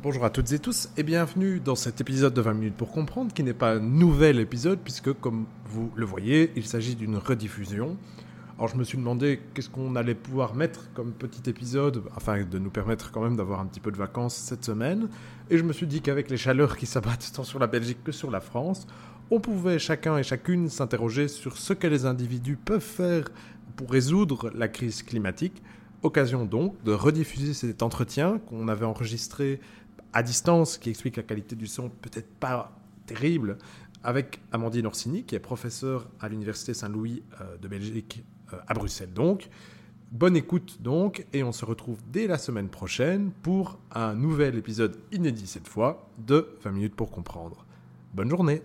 Bonjour à toutes et tous et bienvenue dans cet épisode de 20 minutes pour comprendre qui n'est pas un nouvel épisode puisque comme vous le voyez il s'agit d'une rediffusion. Alors je me suis demandé qu'est-ce qu'on allait pouvoir mettre comme petit épisode afin de nous permettre quand même d'avoir un petit peu de vacances cette semaine et je me suis dit qu'avec les chaleurs qui s'abattent tant sur la Belgique que sur la France on pouvait chacun et chacune s'interroger sur ce que les individus peuvent faire pour résoudre la crise climatique. Occasion donc de rediffuser cet entretien qu'on avait enregistré à distance qui explique la qualité du son peut-être pas terrible avec Amandine Orsini qui est professeure à l'Université Saint-Louis euh, de Belgique euh, à Bruxelles donc. Bonne écoute donc et on se retrouve dès la semaine prochaine pour un nouvel épisode inédit cette fois de 20 minutes pour comprendre. Bonne journée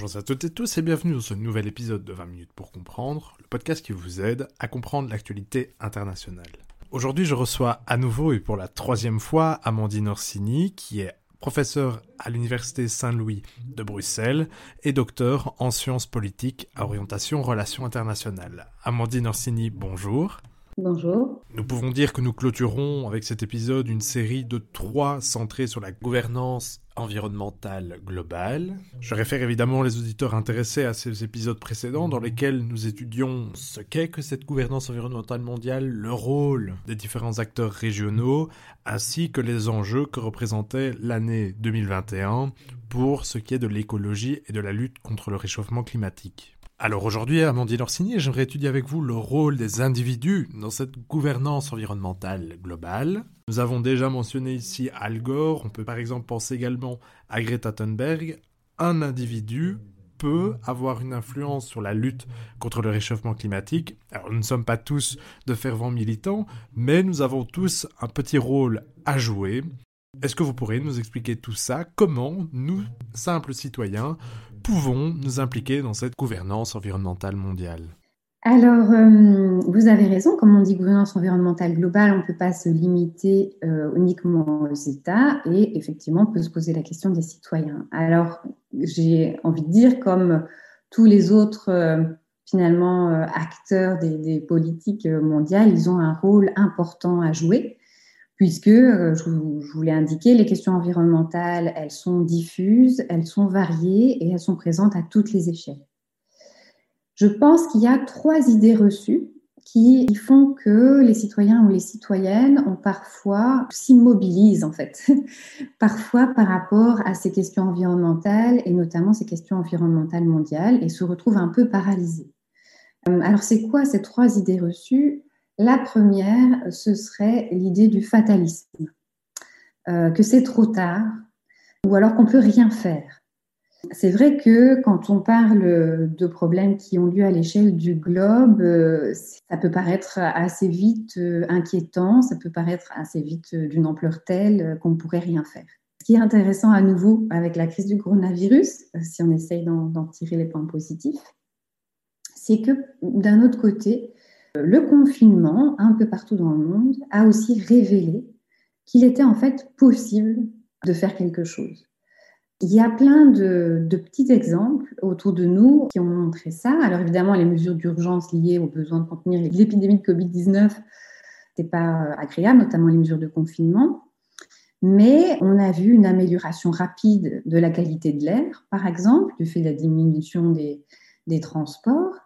Bonjour à toutes et tous et bienvenue dans ce nouvel épisode de 20 minutes pour comprendre, le podcast qui vous aide à comprendre l'actualité internationale. Aujourd'hui, je reçois à nouveau et pour la troisième fois Amandine Orsini, qui est professeure à l'Université Saint-Louis de Bruxelles et docteur en sciences politiques à orientation relations internationales. Amandine Orsini, bonjour. Bonjour. Nous pouvons dire que nous clôturons avec cet épisode une série de trois centrés sur la gouvernance environnementale globale. Je réfère évidemment les auditeurs intéressés à ces épisodes précédents dans lesquels nous étudions ce qu'est que cette gouvernance environnementale mondiale, le rôle des différents acteurs régionaux, ainsi que les enjeux que représentait l'année 2021 pour ce qui est de l'écologie et de la lutte contre le réchauffement climatique. Alors aujourd'hui, Amandine Orsini, j'aimerais étudier avec vous le rôle des individus dans cette gouvernance environnementale globale. Nous avons déjà mentionné ici Al Gore, on peut par exemple penser également à Greta Thunberg. Un individu peut avoir une influence sur la lutte contre le réchauffement climatique. Alors nous ne sommes pas tous de fervents militants, mais nous avons tous un petit rôle à jouer. Est-ce que vous pourrez nous expliquer tout ça? Comment nous, simples citoyens, pouvons nous impliquer dans cette gouvernance environnementale mondiale? Alors, euh, vous avez raison, comme on dit gouvernance environnementale globale, on ne peut pas se limiter euh, uniquement aux États et effectivement, on peut se poser la question des citoyens. Alors, j'ai envie de dire, comme tous les autres, euh, finalement, acteurs des, politiques mondiales, ils ont un rôle important à jouer puisque, euh, je vous, l'ai indiqué, les questions environnementales, elles sont diffuses, elles sont variées et elles sont présentes à toutes les échelles. Je pense qu'il y a trois idées reçues qui font que les citoyens ou les citoyennes ont parfois s'immobilisent en fait, parfois par rapport à ces questions environnementales et notamment ces questions environnementales mondiales et se retrouvent un peu paralysés. Euh, alors c'est quoi ces trois idées reçues? La première, ce serait l'idée du fatalisme, euh, que c'est trop tard, ou alors qu'on peut rien faire. C'est vrai que quand on parle de problèmes qui ont lieu à l'échelle du globe, euh, ça peut paraître assez vite euh, inquiétant, ça peut paraître assez vite d'une ampleur telle qu'on ne pourrait rien faire. Ce qui est intéressant à nouveau avec la crise du coronavirus, si on essaye d'en tirer les points positifs, c'est que d'un autre côté, le confinement, un peu partout dans le monde, a aussi révélé qu'il était en fait possible de faire quelque chose. Il y a plein de, petits exemples autour de nous qui ont montré ça. Alors évidemment, les mesures d'urgence liées au besoin de contenir l'épidémie de Covid-19, n'est pas agréable, notamment les mesures de confinement. Mais on a vu une amélioration rapide de la qualité de l'air, par exemple, du fait de la diminution des transports.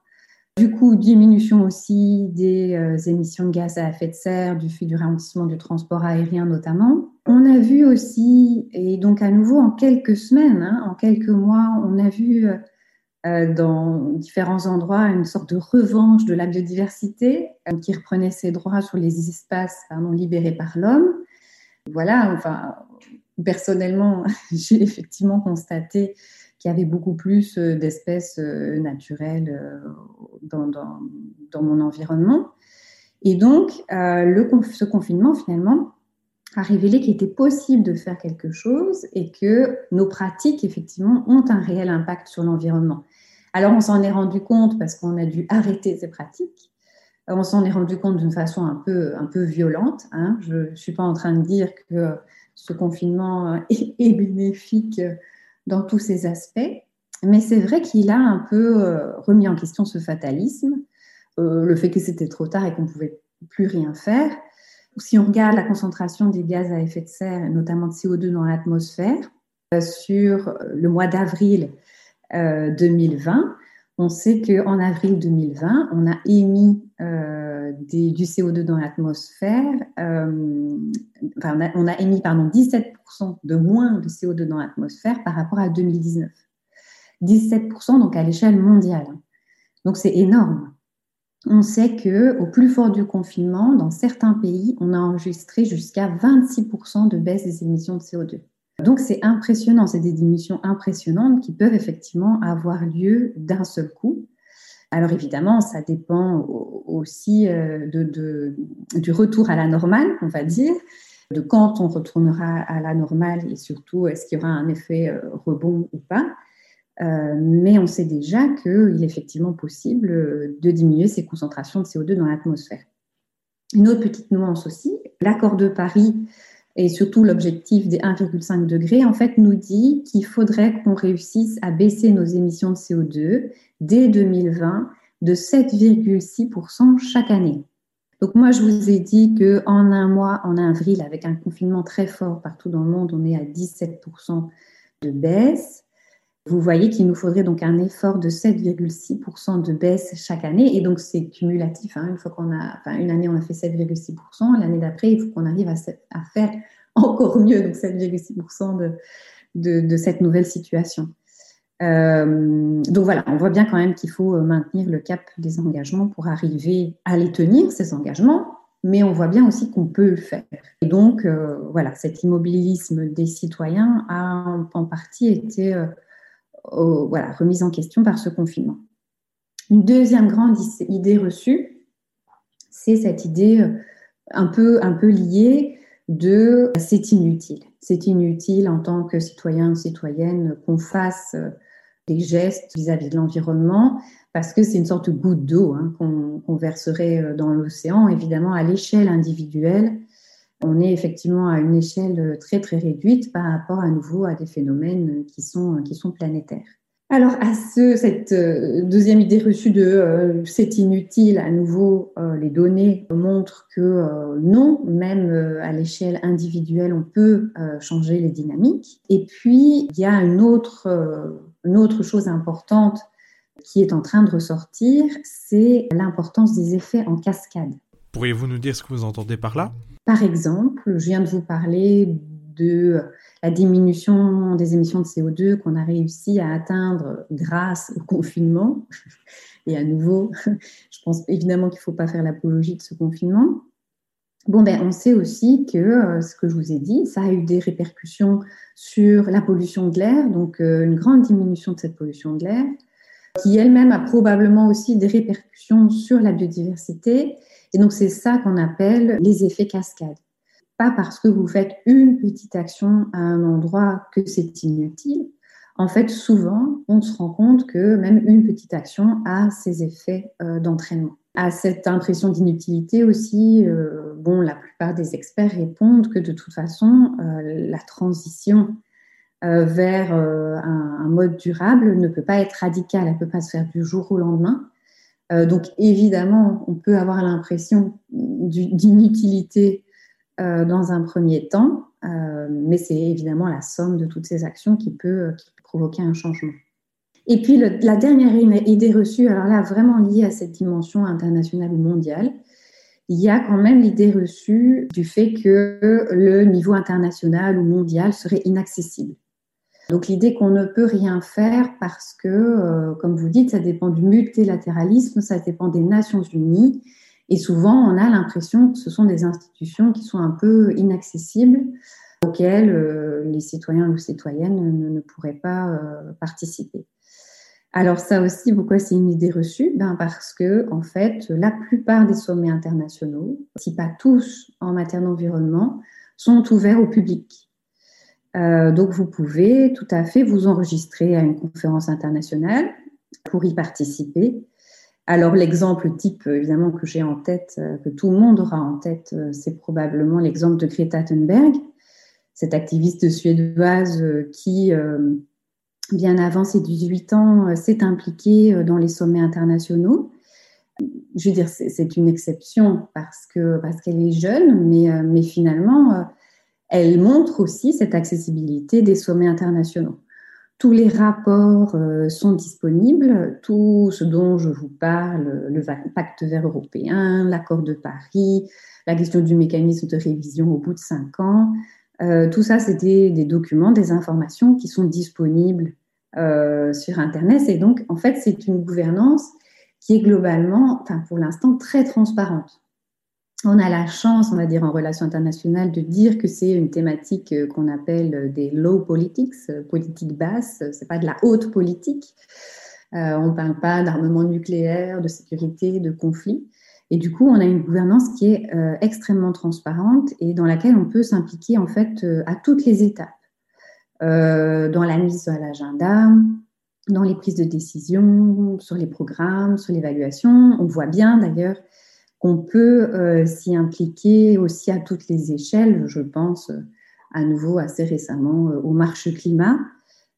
Du coup, diminution aussi des euh, émissions de gaz à effet de serre du fait du ralentissement du transport aérien notamment. On a vu aussi, et donc à nouveau en quelques semaines, hein, en quelques mois, on a vu euh, euh, dans différents endroits une sorte de revanche de la biodiversité qui reprenait ses droits sur les espaces libérés par l'homme. Voilà, enfin, personnellement, j'ai effectivement constaté qu'il y avait beaucoup plus euh, d'espèces euh, naturelles euh, dans, mon environnement. Et donc, ce confinement, finalement, a révélé qu'il était possible de faire quelque chose et que nos pratiques, effectivement, ont un réel impact sur l'environnement. Alors, on s'en est rendu compte parce qu'on a dû arrêter ces pratiques. On s'en est rendu compte d'une façon un peu, un peu violente. Hein. Je ne suis pas en train de dire que ce confinement est bénéfique dans tous ces aspects. Mais c'est vrai qu'il a un peu euh, remis en question ce fatalisme, euh, le fait que c'était trop tard et qu'on ne pouvait plus rien faire. Si on regarde la concentration des gaz à effet de serre, notamment de CO2 dans l'atmosphère, euh, sur le mois d'avril 2020, on sait qu'en avril 2020, on a émis du CO2 dans l'atmosphère, enfin, on, a, émis pardon, 17% de moins de CO2 dans l'atmosphère par rapport à 2019. 17% donc à l'échelle mondiale. Donc c'est énorme. On sait que au plus fort du confinement, dans certains pays, on a enregistré jusqu'à 26% de baisse des émissions de CO2. Donc c'est impressionnant, c'est des diminutions impressionnantes qui peuvent effectivement avoir lieu d'un seul coup. Alors évidemment, ça dépend aussi euh, du retour à la normale, on va dire, de quand on retournera à la normale et surtout est-ce qu'il y aura un effet euh, rebond ou pas. Euh, mais on sait déjà qu'il est effectivement possible de diminuer ces concentrations de CO2 dans l'atmosphère. Une autre petite nuance aussi, l'accord de Paris et surtout l'objectif des 1,5 degrés, en fait, nous dit qu'il faudrait qu'on réussisse à baisser nos émissions de CO2 dès 2020 de 7,6% chaque année. Donc moi, je vous ai dit qu'en un mois, en avril, avec un confinement très fort partout dans le monde, on est à 17% de baisse. Vous voyez qu'il nous faudrait donc un effort de 7,6% de baisse chaque année. Et donc, c'est cumulatif. Hein. Une fois a, enfin, une année, on a fait 7,6%. L'année d'après, il faut qu'on arrive à, faire encore mieux, donc 7,6% de, de, cette nouvelle situation. Euh, donc voilà, on voit bien quand même qu'il faut maintenir le cap des engagements pour arriver à les tenir, ces engagements, mais on voit bien aussi qu'on peut le faire. Et donc, euh, voilà, cet immobilisme des citoyens a en, partie été euh, voilà, remise en question par ce confinement. Une deuxième grande idée reçue, c'est cette idée euh, un peu, un peu liée de c'est inutile. C'est inutile en tant que citoyen, citoyenne, qu'on fasse euh, des gestes vis-à-vis de l'environnement, parce que c'est une sorte de goutte d'eau hein, qu'on verserait euh, dans l'océan. Évidemment, à l'échelle individuelle, on est effectivement à une échelle très très réduite par rapport à nouveau à des phénomènes qui sont, qui sont planétaires. Alors, à ce, cette euh, deuxième idée reçue de euh, c'est inutile, à nouveau, euh, les données montrent que non, même à l'échelle individuelle, on peut changer les dynamiques. Et puis, il y a une autre, une autre chose importante qui est en train de ressortir, c'est l'importance des effets en cascade. Pourriez-vous nous dire ce que vous entendez par là? Par exemple, je viens de vous parler de la diminution des émissions de CO2 qu'on a réussi à atteindre grâce au confinement. Et à nouveau, je pense évidemment qu'il ne faut pas faire l'apologie de ce confinement. Bon, ben, on sait aussi que euh, ce que je vous ai dit, ça a eu des répercussions sur la pollution de l'air, donc euh, une grande diminution de cette pollution de l'air, qui elle-même a probablement aussi des répercussions sur la biodiversité. Et donc, c'est ça qu'on appelle les effets cascades pas parce que vous faites une petite action à un endroit que c'est inutile. En fait, souvent, on se rend compte que même une petite action a ses effets euh, d'entraînement. À cette impression d'inutilité aussi, euh, bon, la plupart des experts répondent que de toute façon, euh, la transition vers un, mode durable ne peut pas être radicale, elle ne peut pas se faire du jour au lendemain. donc évidemment, on peut avoir l'impression d'inutilité euh, dans un premier temps, euh, mais c'est évidemment la somme de toutes ces actions qui peut provoquer un changement. Et puis la dernière idée reçue, alors là vraiment liée à cette dimension internationale ou mondiale, il y a quand même l'idée reçue du fait que le niveau international ou mondial serait inaccessible. Donc l'idée qu'on ne peut rien faire parce que, euh, comme vous dites, ça dépend du multilatéralisme, ça dépend des Nations Unies, et souvent, on a l'impression que ce sont des institutions qui sont un peu inaccessibles, auxquelles euh, les citoyens ou citoyennes ne, pourraient pas euh, participer. Alors ça aussi, pourquoi c'est une idée reçue? Ben Parce que, en fait, la plupart des sommets internationaux, si pas tous en matière d'environnement, sont ouverts au public. Euh, donc vous pouvez tout à fait vous enregistrer à une conférence internationale pour y participer alors l'exemple type, évidemment, que j'ai en tête, euh, que tout le monde aura en tête, euh, c'est probablement l'exemple de Greta Thunberg, cette activiste suédoise qui bien avant ses 18 ans, s'est impliquée dans les sommets internationaux. Je veux dire, c'est une exception parce que parce qu'elle est jeune, mais, mais finalement, elle montre aussi cette accessibilité des sommets internationaux. Tous les rapports euh, sont disponibles, tout ce dont je vous parle, le pacte vert européen, l'accord de Paris, la question du mécanisme de révision au bout de cinq ans, euh, tout ça, c'est des, documents, des informations qui sont disponibles euh, sur Internet. Et donc, en fait, c'est une gouvernance qui est globalement, enfin, pour l'instant, très transparente on a la chance, on va dire, en relations internationales, de dire que c'est une thématique euh, qu'on appelle euh, des low politics, euh, politique basse, c'est pas de la haute politique. on ne parle pas d'armement nucléaire, de sécurité, de conflit. Et du coup, on a une gouvernance qui est extrêmement transparente et dans laquelle on peut s'impliquer en fait à toutes les étapes, dans la mise à l'agenda, dans les prises de décision, sur les programmes, sur l'évaluation. On voit bien d'ailleurs on peut euh, s'y impliquer aussi à toutes les échelles. Je pense euh, à nouveau assez récemment euh, aux marches climat.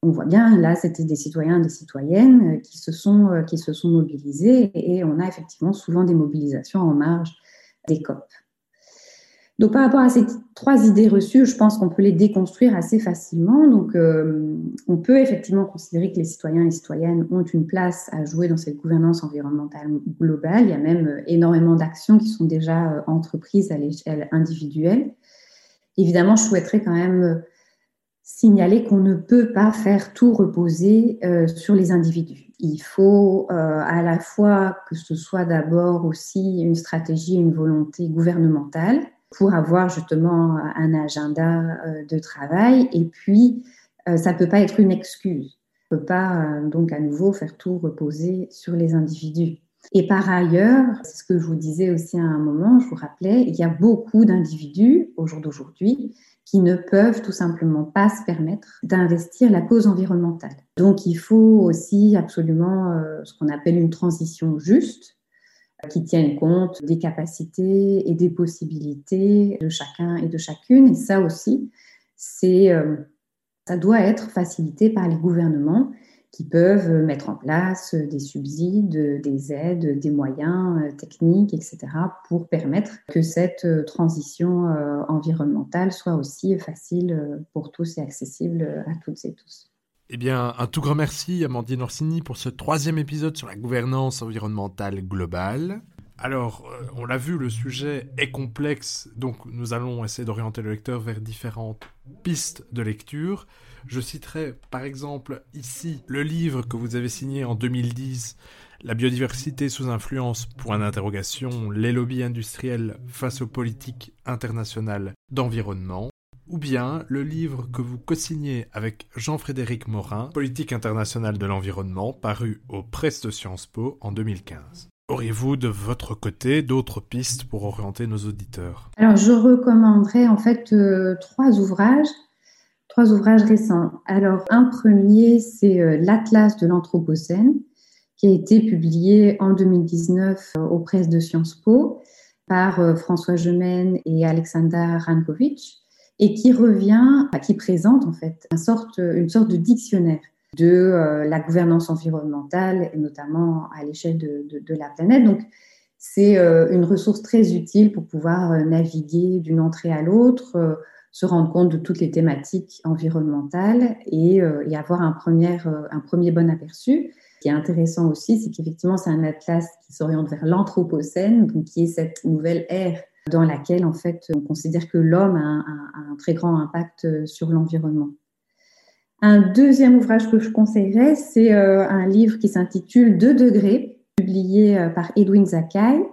On voit bien, là, c'était des citoyens des citoyennes qui se, sont, qui se sont mobilisés et on a effectivement souvent des mobilisations en marge des COP. Donc, par rapport à ces trois idées reçues, je pense qu'on peut les déconstruire assez facilement. Donc, euh, on peut effectivement considérer que les citoyens et citoyennes ont une place à jouer dans cette gouvernance environnementale globale. Il y a même euh, énormément d'actions qui sont déjà euh, entreprises à l'échelle individuelle. Évidemment, je souhaiterais quand même signaler qu'on ne peut pas faire tout reposer sur les individus. Il faut à la fois que ce soit d'abord aussi une stratégie, une volonté gouvernementale pour avoir justement un agenda euh, de travail. Et puis, euh, ça ne peut pas être une excuse. On ne peut pas euh, donc à nouveau faire tout reposer sur les individus. Et par ailleurs, c'est ce que je vous disais aussi à un moment, je vous rappelais, il y a beaucoup d'individus au jour d'aujourd'hui qui ne peuvent tout simplement pas se permettre d'investir la cause environnementale. Donc il faut aussi absolument ce qu'on appelle une transition juste, qui tiennent compte des capacités et des possibilités de chacun et de chacune. Et ça aussi, c'est, euh, ça doit être facilité par les gouvernements qui peuvent mettre en place des subsides, des aides, des moyens euh, techniques, etc., pour permettre que cette euh, transition environnementale soit aussi facile pour tous et accessible à toutes et tous. Eh bien, un tout grand merci, Amandine Orsini, pour ce troisième épisode sur la gouvernance environnementale globale. Alors, euh, on l'a vu, le sujet est complexe, donc nous allons essayer d'orienter le lecteur vers différentes pistes de lecture. Je citerai par exemple ici le livre que vous avez signé en 2010, La biodiversité sous influence, point d'interrogation, les lobbies industriels face aux politiques internationales d'environnement ou bien le livre que vous co-signez avec Jean-Frédéric Morin, Politique internationale de l'environnement, paru aux presses de Sciences Po en 2015. Auriez-vous de votre côté d'autres pistes pour orienter nos auditeurs? Alors, je recommanderais en fait euh, trois ouvrages, trois ouvrages récents. Alors, un premier, c'est euh, l'Atlas de l'Anthropocène, qui a été publié en 2019 euh, aux presses de Sciences Po par François Gemène et Alexander Rankovic et qui revient, qui présente en fait une sorte, une sorte de dictionnaire de euh, la gouvernance environnementale, et notamment à l'échelle de, la planète. Donc, c'est euh, une ressource très utile pour pouvoir euh, naviguer d'une entrée à l'autre, se rendre compte de toutes les thématiques environnementales et, et avoir un premier, un premier bon aperçu. Ce qui est intéressant aussi, c'est qu'effectivement, c'est un atlas qui s'oriente vers l'anthropocène, donc qui est cette nouvelle ère dans laquelle en fait on considère que l'homme a, un, très grand impact euh, sur l'environnement. Un deuxième ouvrage que je conseillerais, c'est euh, un livre qui s'intitule Deux degrés, publié euh, par Edwin Zakai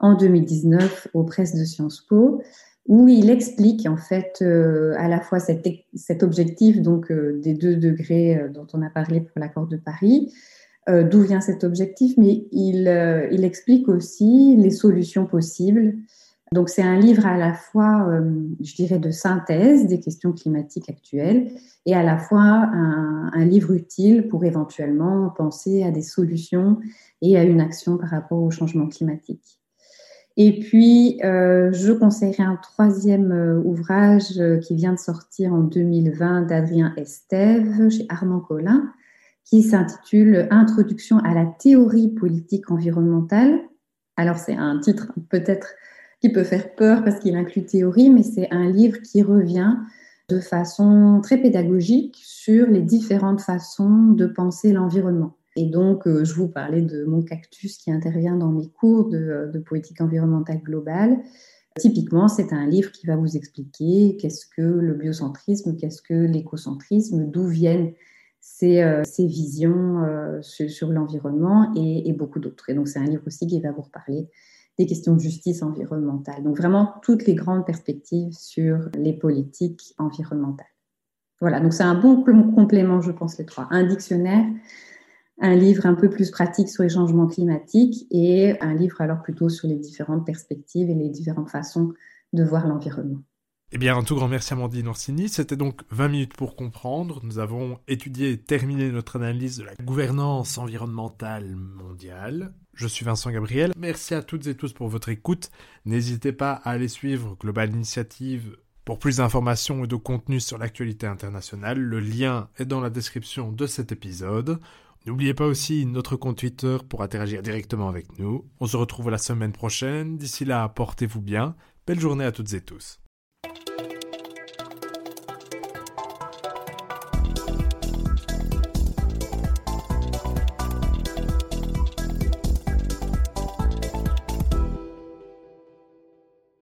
en 2019 aux presses de Sciences Po, où il explique en fait à la fois cet, objectif donc des deux degrés dont on a parlé pour l'accord de Paris, d'où vient cet objectif, mais il explique aussi les solutions possibles donc c'est un livre à la fois, euh, je dirais, de synthèse des questions climatiques actuelles et à la fois un, livre utile pour éventuellement penser à des solutions et à une action par rapport au changement climatique. Et puis, euh, je conseillerais un troisième euh, ouvrage qui vient de sortir en 2020 d'Adrien Estève chez Armand Collin, qui s'intitule Introduction à la théorie politique environnementale. Alors, c'est un titre peut-être qui peut faire peur parce qu'il inclut théorie, mais c'est un livre qui revient de façon très pédagogique sur les différentes façons de penser l'environnement. Et donc, euh, je vous parlais de mon cactus qui intervient dans mes cours de, de politique environnementale globale. Typiquement, c'est un livre qui va vous expliquer qu'est-ce que le biocentrisme, qu'est-ce que l'écocentrisme, d'où viennent ces, euh, ces visions euh, sur, l'environnement et, beaucoup d'autres. Et donc, c'est un livre aussi qui va vous reparler des questions de justice environnementale. Donc, vraiment, toutes les grandes perspectives sur les politiques environnementales. Voilà, donc c'est un bon complément, je pense, les trois. Un dictionnaire, un livre un peu plus pratique sur les changements climatiques et un livre alors plutôt sur les différentes perspectives et les différentes façons de voir l'environnement. Eh bien, un tout grand merci Amandine Orsini. C'était donc 20 minutes pour comprendre. Nous avons étudié et terminé notre analyse de la gouvernance environnementale mondiale. Je suis Vincent Gabriel. Merci à toutes et tous pour votre écoute. N'hésitez pas à aller suivre Global Initiative pour plus d'informations et de contenu sur l'actualité internationale. Le lien est dans la description de cet épisode. N'oubliez pas aussi notre compte Twitter pour interagir directement avec nous. On se retrouve la semaine prochaine. D'ici là, portez-vous bien. Belle journée à toutes et tous.